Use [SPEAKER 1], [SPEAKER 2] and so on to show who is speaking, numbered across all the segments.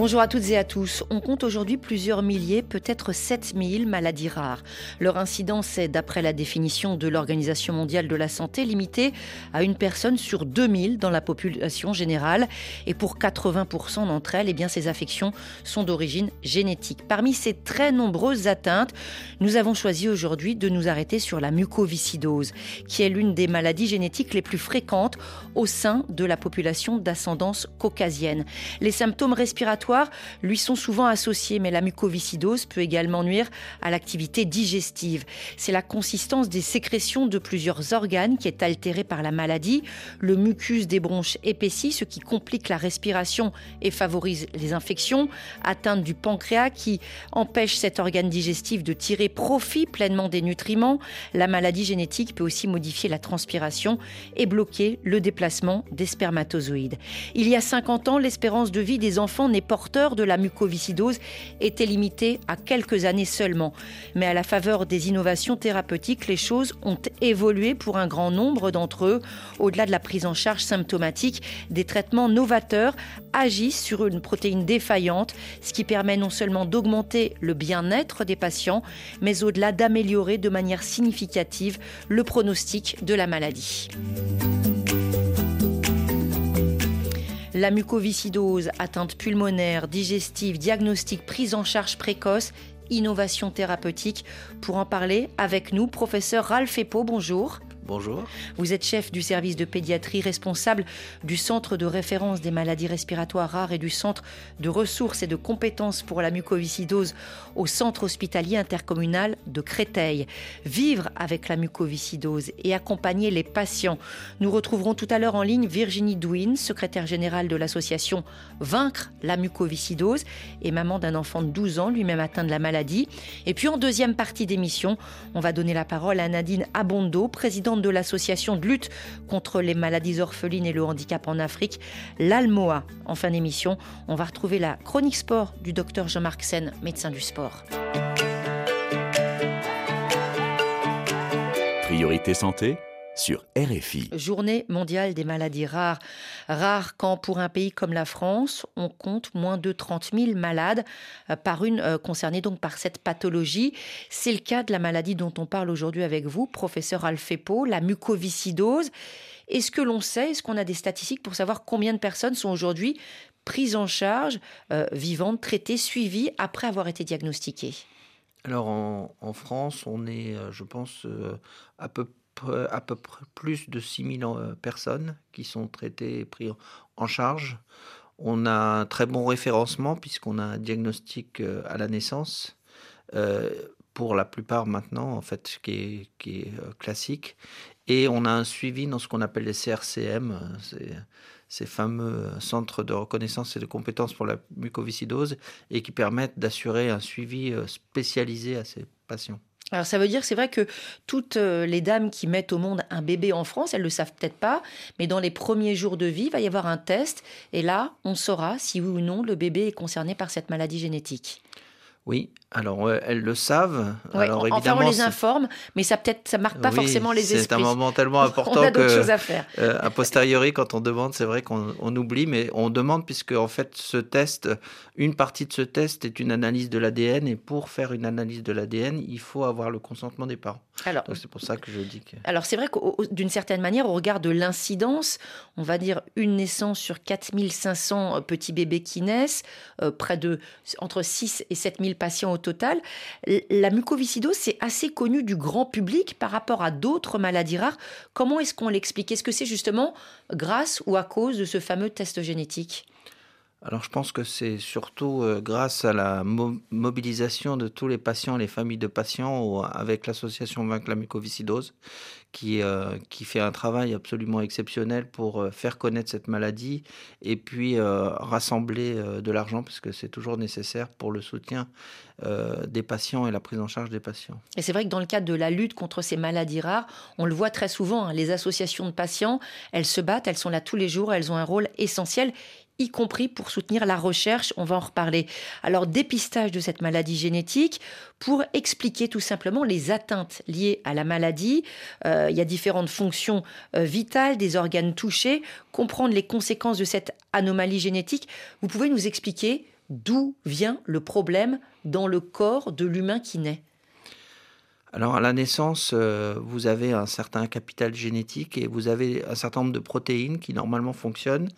[SPEAKER 1] Bonjour à toutes et à tous. On compte aujourd'hui plusieurs milliers, peut-être 7000 maladies rares. Leur incidence est, d'après la définition de l'Organisation mondiale de la santé, limitée à une personne sur 2000 dans la population générale. Et pour 80% d'entre elles, eh bien, ces affections sont d'origine génétique. Parmi ces très nombreuses atteintes, nous avons choisi aujourd'hui de nous arrêter sur la mucoviscidose, qui est l'une des maladies génétiques les plus fréquentes au sein de la population d'ascendance caucasienne. Les symptômes respiratoires lui sont souvent associés, mais la mucoviscidose peut également nuire à l'activité digestive. C'est la consistance des sécrétions de plusieurs organes qui est altérée par la maladie. Le mucus des bronches épaissit, ce qui complique la respiration et favorise les infections. Atteinte du pancréas qui empêche cet organe digestif de tirer profit pleinement des nutriments. La maladie génétique peut aussi modifier la transpiration et bloquer le déplacement des spermatozoïdes. Il y a 50 ans, l'espérance de vie des enfants n'est de la mucoviscidose était limité à quelques années seulement. Mais à la faveur des innovations thérapeutiques, les choses ont évolué pour un grand nombre d'entre eux. Au-delà de la prise en charge symptomatique, des traitements novateurs agissent sur une protéine défaillante, ce qui permet non seulement d'augmenter le bien-être des patients, mais au-delà d'améliorer de manière significative le pronostic de la maladie. La mucoviscidose, atteinte pulmonaire, digestive, diagnostic, prise en charge précoce, innovation thérapeutique. Pour en parler avec nous, professeur Ralph Epo, bonjour.
[SPEAKER 2] Bonjour.
[SPEAKER 1] Vous êtes chef du service de pédiatrie responsable du centre de référence des maladies respiratoires rares et du centre de ressources et de compétences pour la mucoviscidose au centre hospitalier intercommunal de Créteil. Vivre avec la mucoviscidose et accompagner les patients. Nous retrouverons tout à l'heure en ligne Virginie Douin, secrétaire générale de l'association Vaincre la mucoviscidose et maman d'un enfant de 12 ans, lui-même atteint de la maladie. Et puis en deuxième partie d'émission, on va donner la parole à Nadine Abondo, présidente de l'association de lutte contre les maladies orphelines et le handicap en Afrique, l'ALMOA. En fin d'émission, on va retrouver la chronique sport du docteur Jean-Marc Sen, médecin du sport.
[SPEAKER 3] Priorité santé sur RFI.
[SPEAKER 1] Journée mondiale des maladies rares. Rares quand pour un pays comme la France, on compte moins de 30 000 malades euh, par une euh, concernés donc par cette pathologie. C'est le cas de la maladie dont on parle aujourd'hui avec vous, professeur Alfepo, la mucoviscidose. Est-ce que l'on sait, est-ce qu'on a des statistiques pour savoir combien de personnes sont aujourd'hui prises en charge, euh, vivantes, traitées, suivies après avoir été diagnostiquées?
[SPEAKER 2] Alors en, France, on est, je pense, à peu à peu près plus de 6000 euh, personnes qui sont traitées et prises en charge. On a un très bon référencement puisqu'on a un diagnostic euh, à la naissance. Euh, pour la plupart maintenant, en fait, qui est, qui est classique. Et on a un suivi dans ce qu'on appelle les CRCM, ces fameux centres de reconnaissance et de compétences pour la mucoviscidose, et qui permettent d'assurer un suivi spécialisé à ces patients.
[SPEAKER 1] Alors ça veut dire, c'est vrai que toutes euh, les dames qui mettent au monde un bébé en France, elles le savent peut-être pas, mais dans les premiers jours de vie, il va y avoir un test, et là, on saura si oui ou non le bébé est concerné par cette maladie génétique.
[SPEAKER 2] Oui, alors elles le savent. alors,
[SPEAKER 1] enfin, on les informe, mais ça peut-être ça marque pas forcément les esprits.
[SPEAKER 2] C'est un moment tellement important
[SPEAKER 1] on a
[SPEAKER 2] que
[SPEAKER 1] choses à faire.
[SPEAKER 2] Euh, a posteriori, quand on demande, c'est vrai qu'on oublie, mais on demande puisque en fait ce test, une partie de ce test est une analyse de l'ADN, et pour faire une analyse de l'ADN, il faut avoir le consentement des parents. Alors, c'est pour ça que je dis que.
[SPEAKER 1] Alors c'est vrai que d'une certaine manière, au regard de l'incidence, on va dire une naissance sur 4500 euh, petits bébés qui naissent, euh, près de entre 6 et 7000 patients au total. La mucoviscidose, c'est assez connu du grand public par rapport à d'autres maladies rares. Comment est-ce qu'on l'explique? Est-ce que c'est justement grâce ou à cause de ce fameux test génétique?
[SPEAKER 2] Alors je pense que c'est surtout euh, grâce à la mobilisation de tous les patients, les familles de patients, avec l'association Vaincre qui, euh, qui fait un travail absolument exceptionnel pour euh, faire connaître cette maladie et puis rassembler de l'argent, parce que c'est toujours nécessaire pour le soutien des patients et la prise en charge des patients.
[SPEAKER 1] Et c'est vrai que dans le cadre de la lutte contre ces maladies rares, on le voit très souvent, hein, les associations de patients, elles se battent, elles sont là tous les jours, elles ont un rôle essentiel y compris pour soutenir la recherche. On va en reparler. Alors, dépistage de cette maladie génétique pour expliquer tout simplement les atteintes liées à la maladie. Euh, il y a différentes fonctions euh, vitales des organes touchés, comprendre les conséquences de cette anomalie génétique. Vous pouvez nous expliquer d'où vient le problème dans le corps de l'humain qui naît
[SPEAKER 2] alors à la naissance, euh, vous avez un certain capital génétique et vous avez un certain nombre de protéines qui normalement fonctionnent.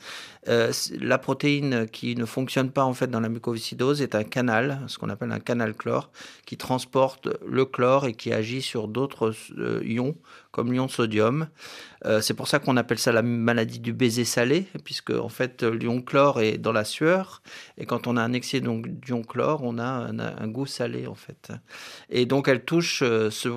[SPEAKER 2] Euh, la protéine qui ne fonctionne pas en fait dans la mucoviscidose est un canal, ce qu'on appelle un canal chlore, qui transporte le chlore et qui agit sur d'autres euh, ions comme l'ion sodium. Euh, c'est pour ça qu'on appelle ça la maladie du baiser salé, puisque en fait l'ion chlore est dans la sueur, et quand on a un excès d'ion chlore, on a un, goût salé en fait. Et donc elle touche euh, ce,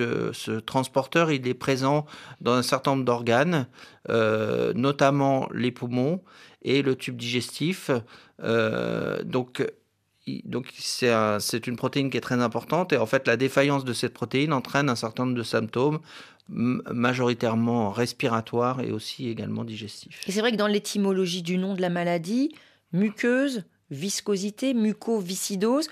[SPEAKER 2] euh, ce, transporteur, il est présent dans un certain nombre d'organes, notamment les poumons et le tube digestif. donc donc c'est une protéine qui est très importante et en fait la défaillance de cette protéine entraîne un certain nombre de symptômes majoritairement respiratoires et aussi également digestifs.
[SPEAKER 1] Et c'est vrai que dans l'étymologie du nom de la maladie, muqueuse, viscosité, mucoviscidose,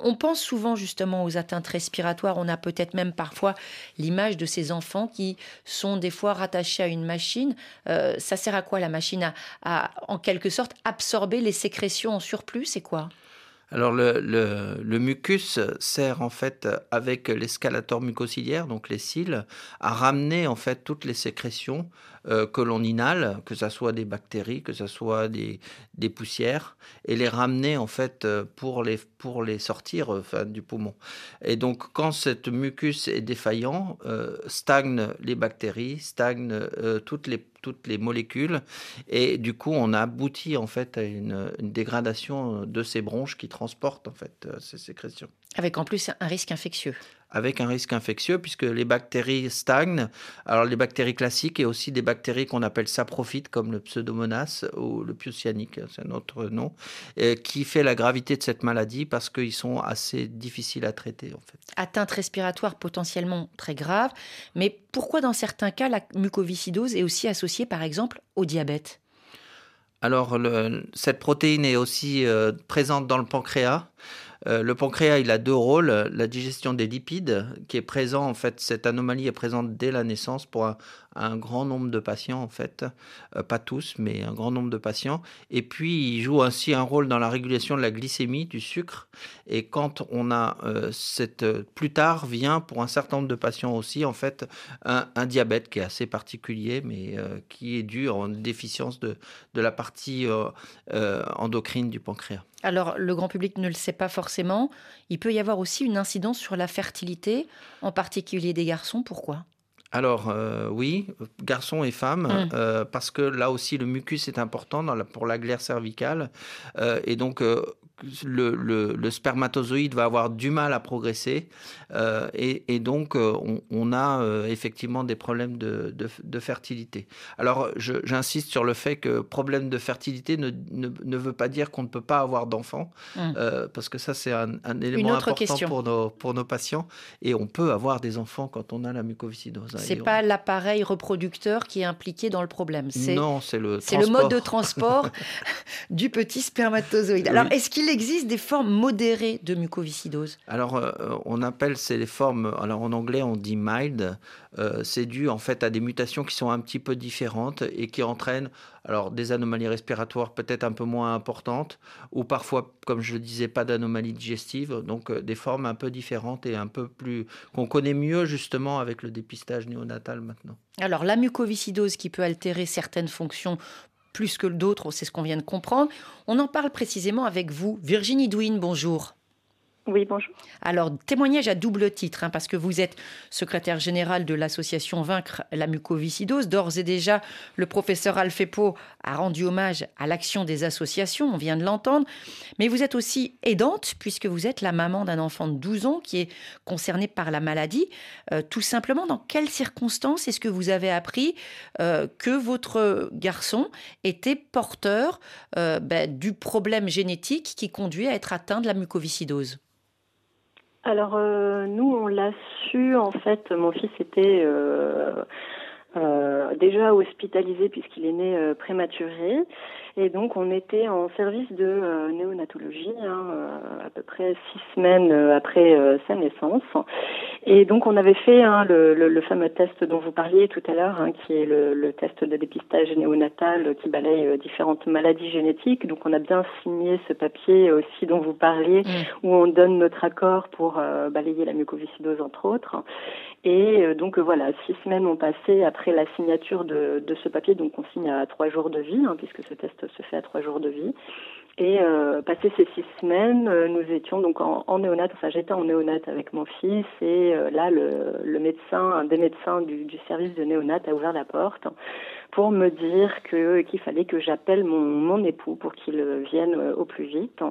[SPEAKER 1] on pense souvent justement aux atteintes respiratoires. On a peut-être même parfois l'image de ces enfants qui sont des fois rattachés à une machine. Euh, ça sert à quoi la machine à, en quelque sorte, absorber les sécrétions en surplus? C'est quoi?
[SPEAKER 2] Alors le, le, mucus sert en fait avec l'escalator mucociliaire, donc les cils, à ramener en fait toutes les sécrétions euh, que l'on inhale, que ce soit des bactéries, que ce soit des, des, poussières, et les ramener en fait pour les, pour les sortir du poumon. Et donc quand cette mucus est défaillant, euh, stagnent les bactéries, stagnent euh, toutes les toutes les molécules et du coup on a abouti en fait à une, une dégradation de ces bronches qui transportent en fait ces sécrétions.
[SPEAKER 1] Avec en plus un risque infectieux
[SPEAKER 2] avec un risque infectieux puisque les bactéries stagnent. Alors les bactéries classiques et aussi des bactéries qu'on appelle saprophytes comme le pseudomonas ou le piocyanique, c'est un autre nom, qui fait la gravité de cette maladie parce qu'ils sont assez difficiles à traiter en fait.
[SPEAKER 1] Atteinte respiratoire potentiellement très grave, mais pourquoi dans certains cas la mucoviscidose est aussi associée par exemple au diabète?
[SPEAKER 2] Alors, cette protéine est aussi euh, présente dans le pancréas. Euh, le pancréas, il a deux rôles. La digestion des lipides, qui est présent, en fait, cette anomalie est présente dès la naissance pour un, un grand nombre de patients, en fait, euh, pas tous, mais un grand nombre de patients. Et puis, il joue ainsi un rôle dans la régulation de la glycémie, du sucre. Et quand on a euh, cette. Plus tard vient, pour un certain nombre de patients aussi, en fait, un, diabète qui est assez particulier, mais euh, qui est dû en déficience de, de la partie endocrine du pancréas.
[SPEAKER 1] Alors, le grand public ne le sait pas forcément. Il peut y avoir aussi une incidence sur la fertilité, en particulier des garçons. Pourquoi?
[SPEAKER 2] Alors euh, oui, garçons et femmes, mmh. euh, parce que là aussi le mucus est important pour la glaire cervicale. Euh, et donc le, spermatozoïde va avoir du mal à progresser euh, et, donc euh, on, a euh, effectivement des problèmes de, fertilité. Alors j'insiste sur le fait que problème de fertilité ne, veut pas dire qu'on ne peut pas avoir d'enfants hum. parce que ça c'est un, élément important pour nos, pour nos patients et on peut avoir des enfants quand on a la mucoviscidose. Hein,
[SPEAKER 1] c'est pas l'appareil reproducteur qui est impliqué dans le problème.
[SPEAKER 2] Non, c'est le
[SPEAKER 1] c'est le mode de transport du petit spermatozoïde. Alors est-ce qu'il existe des formes modérées de mucoviscidose?
[SPEAKER 2] Alors, euh, on appelle ces les formes, alors en anglais on dit mild, euh, c'est dû en fait à des mutations qui sont un petit peu différentes et qui entraînent alors des anomalies respiratoires peut-être un peu moins importantes ou parfois, comme je le disais, pas d'anomalies digestives, donc euh, des formes un peu différentes et un peu plus qu'on connaît mieux justement avec le dépistage néonatal maintenant.
[SPEAKER 1] Alors la mucoviscidose qui peut altérer certaines fonctions plus que d'autres, c'est ce qu'on vient de comprendre. On en parle précisément avec vous. Virginie Douine, bonjour.
[SPEAKER 4] Oui, bonjour.
[SPEAKER 1] Alors, témoignage à double titre, hein, parce que vous êtes secrétaire général de l'association Vaincre la mucoviscidose. D'ores et déjà, le professeur Alfepo a rendu hommage à l'action des associations, on vient de l'entendre. Mais vous êtes aussi aidante, puisque vous êtes la maman d'un enfant de 12 ans qui est concerné par la maladie. Euh, tout simplement, dans quelles circonstances est-ce que vous avez appris euh, que votre garçon était porteur euh, ben, du problème génétique qui conduit à être atteint de la mucoviscidose?
[SPEAKER 4] Alors euh, nous, on l'a su en fait. Mon fils était euh, euh, déjà hospitalisé puisqu'il est né prématuré. Et donc on était en service de euh, néonatologie, hein, euh, à peu près six semaines euh, après sa naissance. Et donc on avait fait hein, le, le, le, fameux test dont vous parliez tout à l'heure, hein, qui est le, le, test de dépistage néonatal qui balaye différentes maladies génétiques. Donc on a bien signé ce papier aussi dont vous parliez, mmh. où on donne notre accord pour balayer la mucoviscidose entre autres. Et donc voilà, six semaines ont passé après la signature de, de ce papier, donc on signe à trois jours de vie, hein, puisque ce test se fait à trois jours de vie. Et euh, passé ces six semaines, euh, nous étions donc en, en néonat, enfin j'étais en néonat avec mon fils et euh, là le, médecin, un des médecins du, du, service de néonat a ouvert la porte pour me dire que qu'il fallait que j'appelle mon, mon époux pour qu'il vienne au plus vite.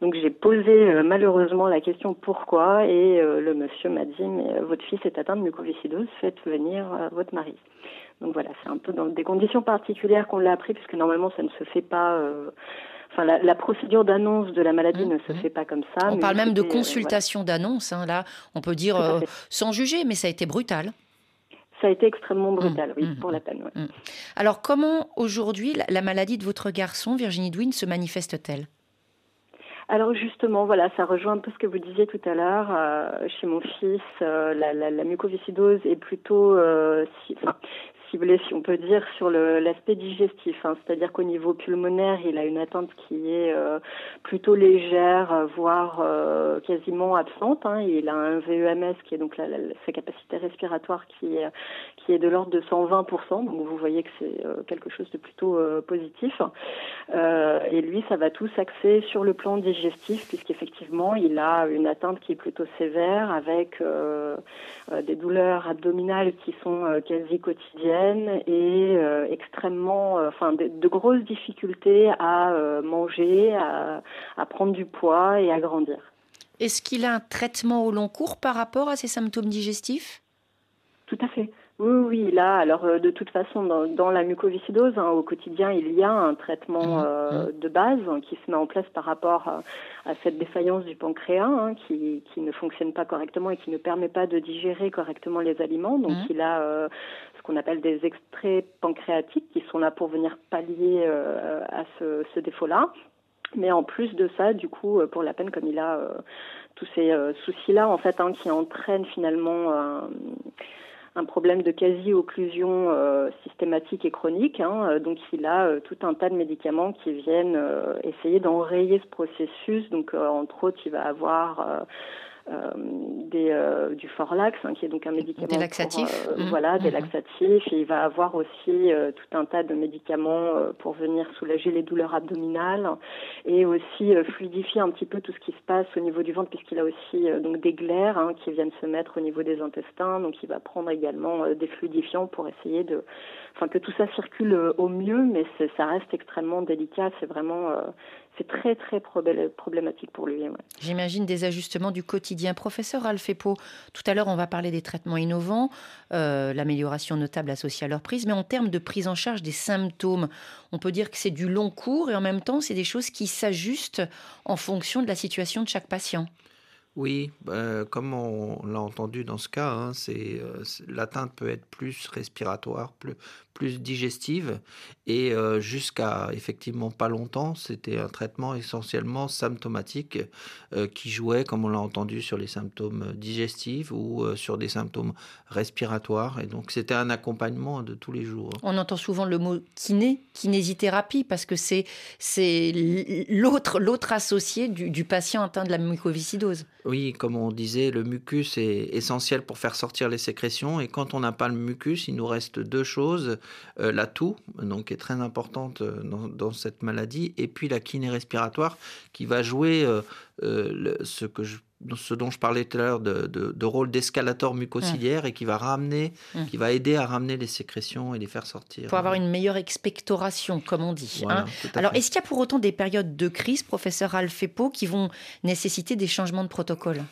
[SPEAKER 4] Donc j'ai posé malheureusement la question pourquoi et le monsieur m'a dit mais votre fils est atteint de mucoviscidose, faites venir votre mari. Donc voilà, c'est un peu dans des conditions particulières qu'on l'a appris, puisque normalement ça ne se fait pas. Euh, enfin, la, la procédure d'annonce de la maladie mmh, ne se mmh. fait pas comme ça.
[SPEAKER 1] On parle même de euh, consultation d'annonce. Hein, là, on peut dire euh, sans juger, mais ça a été brutal.
[SPEAKER 4] Ça a été extrêmement brutal, mmh, oui, pour la peine. Ouais.
[SPEAKER 1] Alors, comment aujourd'hui la, la, maladie de votre garçon, Virginie Douin, se manifeste-t-elle?
[SPEAKER 4] Alors justement, voilà, ça rejoint un peu ce que vous disiez tout à l'heure. Euh, chez mon fils, euh, la, la, la, mucoviscidose est plutôt, euh, si, enfin, si on peut dire, sur l'aspect digestif. Hein. C'est-à-dire qu'au niveau pulmonaire, il a une atteinte qui est euh, plutôt légère, voire euh, quasiment absente. Hein. Il a un VEMS qui est donc la, sa capacité respiratoire qui est, qui est de l'ordre de 120%. Donc vous voyez que c'est euh, quelque chose de plutôt euh, positif. Euh, et lui, ça va tout s'axer sur le plan digestif, puisqu'effectivement, il a une atteinte qui est plutôt sévère avec des douleurs abdominales qui sont quasi quotidiennes et extrêmement, enfin, de, de, grosses difficultés à manger, à, à, prendre du poids et à grandir.
[SPEAKER 1] Est-ce qu'il a un traitement au long cours par rapport à ses symptômes digestifs?
[SPEAKER 4] Tout à fait. Oui, oui, là, alors de toute façon, dans, dans la mucoviscidose, hein, au quotidien, il y a un traitement mmh, euh, mmh. de base hein, qui se met en place par rapport à, à cette défaillance du pancréas hein, qui, qui, ne fonctionne pas correctement et qui ne permet pas de digérer correctement les aliments. Donc, mmh. il a euh, ce qu'on appelle des extraits pancréatiques qui sont là pour venir pallier euh, à ce, ce défaut-là. Mais en plus de ça, du coup, pour la peine, comme il a tous ces soucis-là, en fait, hein, qui entraînent finalement un problème de quasi-occlusion euh, systématique et chronique. Hein, donc il a euh, tout un tas de médicaments qui viennent euh, essayer d'enrayer ce processus. Donc entre autres, il va avoir des, euh, du Forlax, hein, qui est donc un médicament.
[SPEAKER 1] Des laxatifs.
[SPEAKER 4] Pour, euh, mmh. Voilà, des mmh. laxatifs. Et il va avoir aussi tout un tas de médicaments pour venir soulager les douleurs abdominales et aussi fluidifier un petit peu tout ce qui se passe au niveau du ventre, puisqu'il a aussi donc des glaires hein, qui viennent se mettre au niveau des intestins. Donc il va prendre également des fluidifiants pour essayer de, enfin que tout ça circule au mieux, mais ça reste extrêmement délicat. C'est vraiment c'est très très problématique pour lui. Ouais.
[SPEAKER 1] J'imagine des ajustements du quotidien. Professeur Alfepo, tout à l'heure on va parler des traitements innovants, euh, l'amélioration notable associée à leur prise, mais en termes de prise en charge des symptômes, on peut dire que c'est du long cours et en même temps c'est des choses qui s'ajustent en fonction de la situation de chaque patient.
[SPEAKER 2] Oui, euh, comme on l'a entendu dans ce cas, hein, c'est euh, l'atteinte peut être plus respiratoire, plus, plus digestive, et euh, jusqu'à effectivement pas longtemps, c'était un traitement essentiellement symptomatique euh, qui jouait, comme on l'a entendu, sur les symptômes digestifs ou euh, sur des symptômes respiratoires, et donc c'était un accompagnement de tous les jours.
[SPEAKER 1] On entend souvent le mot kiné, kinésithérapie, parce que c'est l'autre l'autre associé du, du patient atteint de la mucoviscidose.
[SPEAKER 2] Oui, comme on disait, le mucus est essentiel pour faire sortir les sécrétions. Et quand on n'a pas le mucus, il nous reste deux choses. Euh, la toux, donc qui est très importante euh, dans, dans, cette maladie, et puis la kiné respiratoire qui va jouer euh, ce que je ce dont je parlais tout à l'heure de, rôle d'escalator mucociliaire et qui va ramener, mmh. qui va aider à ramener les sécrétions et les faire sortir.
[SPEAKER 1] Pour avoir une meilleure expectoration, comme on dit. Hein. Alors, est-ce qu'il y a pour autant des périodes de crise, professeur Alfepo, qui vont nécessiter des changements de protocole?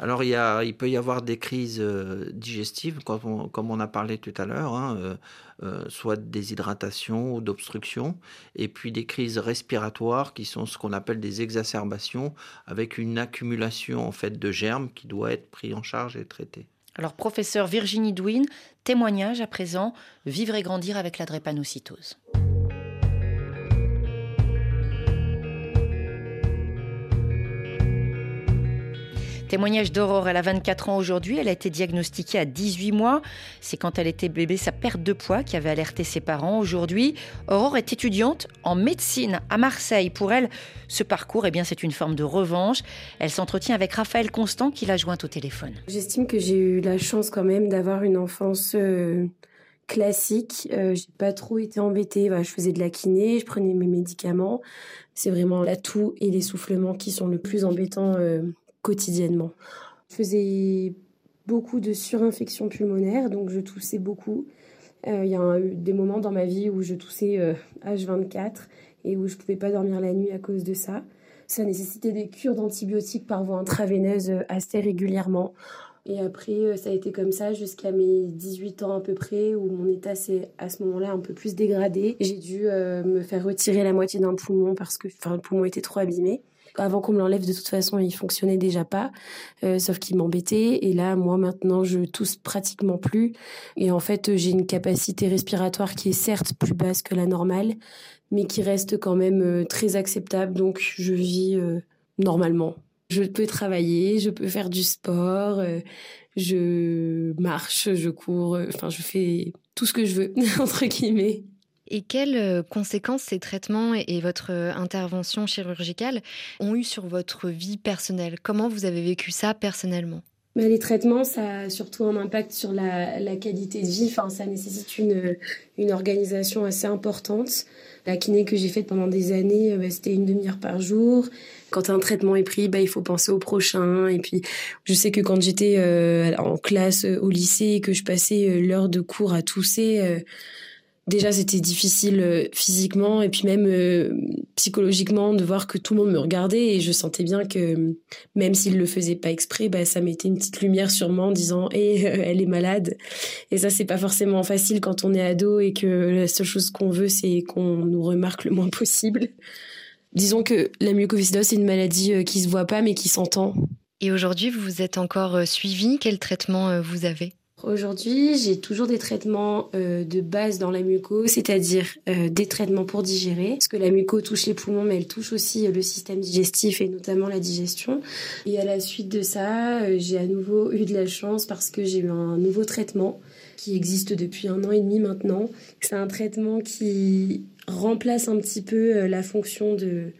[SPEAKER 2] Alors, il, y a, il peut y avoir des crises euh, digestives, comme on, a parlé tout à l'heure, hein, euh, euh, soit de déshydratation ou d'obstruction, et puis des crises respiratoires qui sont ce qu'on appelle des exacerbations, avec une accumulation en fait de germes qui doit être pris en charge et traité.
[SPEAKER 1] Alors, professeur Virginie Douin, témoignage à présent, vivre et grandir avec la drépanocytose. Témoignage d'Aurore, elle a 24 ans aujourd'hui, elle a été diagnostiquée à 18 mois. C'est quand elle était bébé sa perte de poids qui avait alerté ses parents. Aujourd'hui, Aurore est étudiante en médecine à Marseille. Pour elle, ce parcours, eh bien, c'est une forme de revanche. Elle s'entretient avec Raphaël Constant qui l'a jointe au téléphone.
[SPEAKER 5] J'estime que j'ai eu la chance quand même d'avoir une enfance euh, classique. Euh, j'ai pas trop été embêtée. je faisais de la kiné, je prenais mes médicaments. C'est vraiment l'atout et l'essoufflement qui sont le plus embêtants euh, quotidiennement. Je faisais beaucoup de surinfection pulmonaire, donc je toussais beaucoup. Euh, il y a eu des moments dans ma vie où je toussais H24 euh, et où je pouvais pas dormir la nuit à cause de ça. Ça nécessitait des cures d'antibiotiques par voie intraveineuse euh, assez régulièrement. Et après, ça a été comme ça jusqu'à mes 18 ans à peu près, où mon état s'est à ce moment-là un peu plus dégradé. J'ai dû me faire retirer la moitié d'un poumon parce que le poumon était trop abîmé avant qu'on me l'enlève, de toute façon, il fonctionnait déjà pas, euh, sauf qu'il m'embêtait. Et là, moi, maintenant, je tousse pratiquement plus. Et en fait, j'ai une capacité respiratoire qui est certes plus basse que la normale, mais qui reste quand même euh, très acceptable. Donc, je vis euh, normalement. Je peux travailler, je peux faire du sport, je marche, je cours, enfin, je fais tout ce que je veux, entre guillemets.
[SPEAKER 6] Et quelles euh, conséquences ces traitements et votre euh, intervention chirurgicale ont eu sur votre vie personnelle? Comment vous avez vécu ça personnellement?
[SPEAKER 5] Bah, les traitements, ça a surtout un impact sur la, qualité de vie. Enfin, ça nécessite une, organisation assez importante. La kiné que j'ai faite pendant des années, euh, bah, c'était une demi-heure par jour. Quand un traitement est pris, bah, il faut penser au prochain. Et puis, je sais que quand j'étais en classe au lycée et que je passais l'heure de cours à tousser, déjà c'était difficile euh, physiquement et puis même euh, psychologiquement de voir que tout le monde me regardait et je sentais bien que même s'il le faisait pas exprès bah ça mettait une petite lumière sur moi en disant et elle est malade et ça c'est pas forcément facile quand on est ado et que la seule chose qu'on veut c'est qu'on nous remarque le moins possible. Disons que la mucoviscidose c'est une maladie euh, qui se voit pas mais qui s'entend.
[SPEAKER 6] Et aujourd'hui vous êtes encore suivi? Quel traitement vous avez?
[SPEAKER 5] Aujourd'hui, j'ai toujours des traitements euh, de base dans la muco, c'est-à-dire euh, des traitements pour digérer, parce que la muco touche les poumons, mais elle touche aussi euh, le système digestif et notamment la digestion. Et à la suite de ça, j'ai à nouveau eu de la chance parce que j'ai eu un nouveau traitement qui existe depuis un an et demi maintenant. C'est un traitement qui remplace un petit peu la fonction de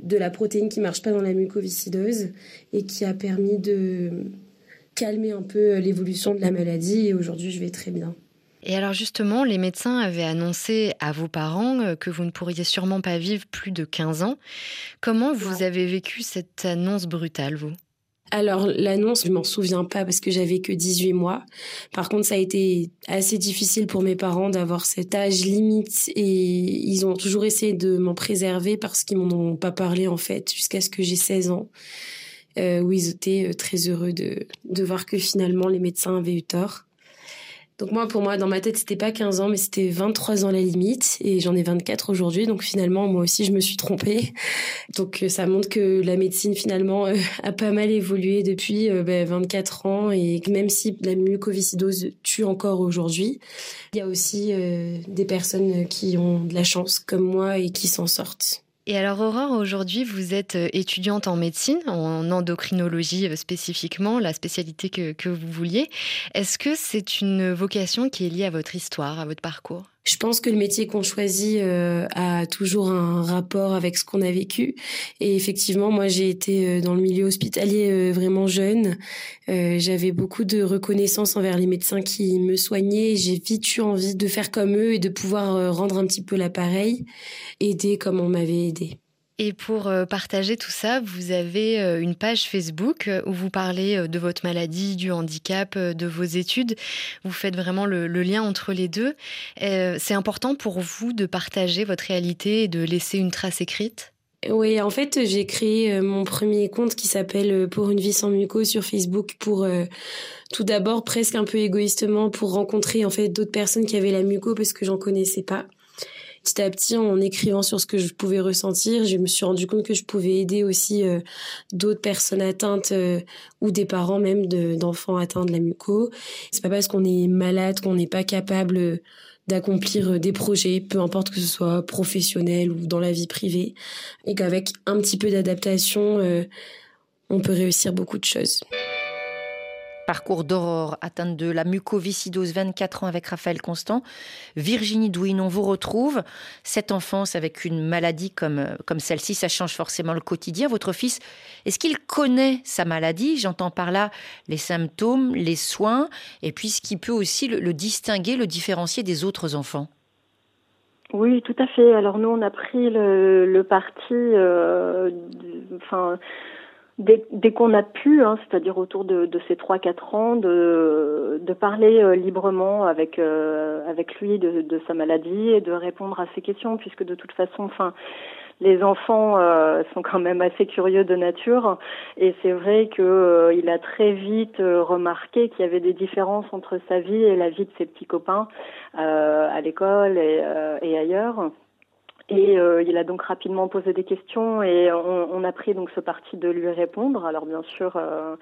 [SPEAKER 5] de la protéine qui marche pas dans la mucoviscidose et qui a permis de calmer un peu l'évolution de la maladie et aujourd'hui je vais très bien.
[SPEAKER 6] Et alors justement, les médecins avaient annoncé à vos parents euh, que vous ne pourriez sûrement pas vivre plus de 15 ans. Comment vous avez vécu cette annonce brutale, vous?
[SPEAKER 5] Alors l'annonce, je m'en souviens pas parce que j'avais que 18 mois. Par contre, ça a été assez difficile pour mes parents d'avoir cet âge limite et ils ont toujours essayé de m'en préserver parce qu'ils m'en ont pas parlé en fait jusqu'à ce que j'ai 16 ans. Euh, où ils étaient euh, très heureux de, de voir que finalement les médecins avaient eu tort. Donc moi, pour moi, dans ma tête, c'était pas 15 ans, mais c'était 23 ans la limite, et j'en ai 24 aujourd'hui. Donc finalement, moi aussi, je me suis trompée. Donc euh, ça montre que la médecine finalement a pas mal évolué depuis 24 ben, ans, et même si la mucoviscidose tue encore aujourd'hui, il y a aussi des personnes qui ont de la chance comme moi et qui s'en sortent.
[SPEAKER 6] Et alors Aurore, aujourd'hui vous êtes euh, étudiante en médecine, en endocrinologie euh, spécifiquement, la spécialité que, que vous vouliez. Est-ce que c'est une vocation qui est liée à votre histoire, à votre parcours?
[SPEAKER 5] Je pense que le métier qu'on choisit euh, a toujours un rapport avec ce qu'on a vécu. Et effectivement, moi, j'ai été euh, dans le milieu hospitalier euh, vraiment jeune. J'avais beaucoup de reconnaissance envers les médecins qui me soignaient. J'ai vite eu envie de faire comme eux et de pouvoir rendre un petit peu l'appareil, aider comme on m'avait aidé.
[SPEAKER 6] Et pour euh, partager tout ça, vous avez euh, une page Facebook euh, où vous parlez de votre maladie, du handicap, de vos études. Vous faites vraiment le, lien entre les deux. C'est important pour vous de partager votre réalité et de laisser une trace écrite?
[SPEAKER 5] Oui, en fait, j'ai créé mon premier compte qui s'appelle Pour une vie sans muco sur Facebook pour tout d'abord presque un peu égoïstement pour rencontrer en fait d'autres personnes qui avaient la muco parce que j'en connaissais pas petit à petit, en écrivant sur ce que je pouvais ressentir, je me suis rendu compte que je pouvais aider aussi euh, d'autres personnes atteintes euh, ou des parents même d'enfants atteints de la muco. C'est pas parce qu'on est malade qu'on n'est pas capable d'accomplir euh, des projets, peu importe que ce soit professionnel ou dans la vie privée, et qu'avec un petit peu d'adaptation, on peut réussir beaucoup de choses.
[SPEAKER 1] Parcours d'Aurore, atteinte de la mucoviscidose, 24 ans avec Raphaël Constant. Virginie Douine, on vous retrouve. Cette enfance avec une maladie comme, comme celle-ci, ça change forcément le quotidien. Votre fils, est-ce qu'il connaît sa maladie? J'entends par là les symptômes, les soins, et puis ce qui peut aussi le, distinguer, le différencier des autres enfants.
[SPEAKER 4] Oui, tout à fait. Alors nous, on a pris le, parti, euh, enfin dès, dès qu'on a pu, hein, c'est-à-dire autour de, de ces trois quatre ans, de, de parler euh, librement avec euh, avec lui de, de, sa maladie et de répondre à ses questions, puisque de toute façon, enfin, les enfants euh, sont quand même assez curieux de nature, et c'est vrai que il a très vite remarqué qu'il y avait des différences entre sa vie et la vie de ses petits copains à l'école et, et ailleurs. Et euh, il a donc rapidement posé des questions et on, a pris donc ce parti de lui répondre. Alors bien sûr, euh,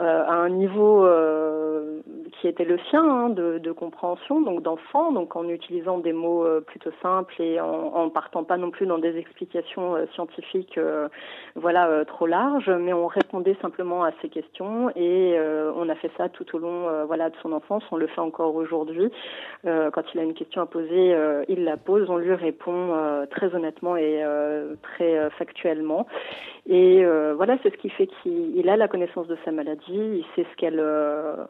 [SPEAKER 4] à un niveau euh, qui était le sien hein, de, de, compréhension, donc d'enfant, donc en utilisant des mots euh, plutôt simples et en, en, partant pas non plus dans des explications scientifiques, voilà, trop larges, mais on répondait simplement à ces questions et on a fait ça tout au long, voilà, de son enfance. On le fait encore aujourd'hui. quand il a une question à poser, il la pose, on lui répond très honnêtement et très factuellement. Et voilà, c'est ce qui fait qu'il a la connaissance de sa maladie il sait ce qu'elle euh,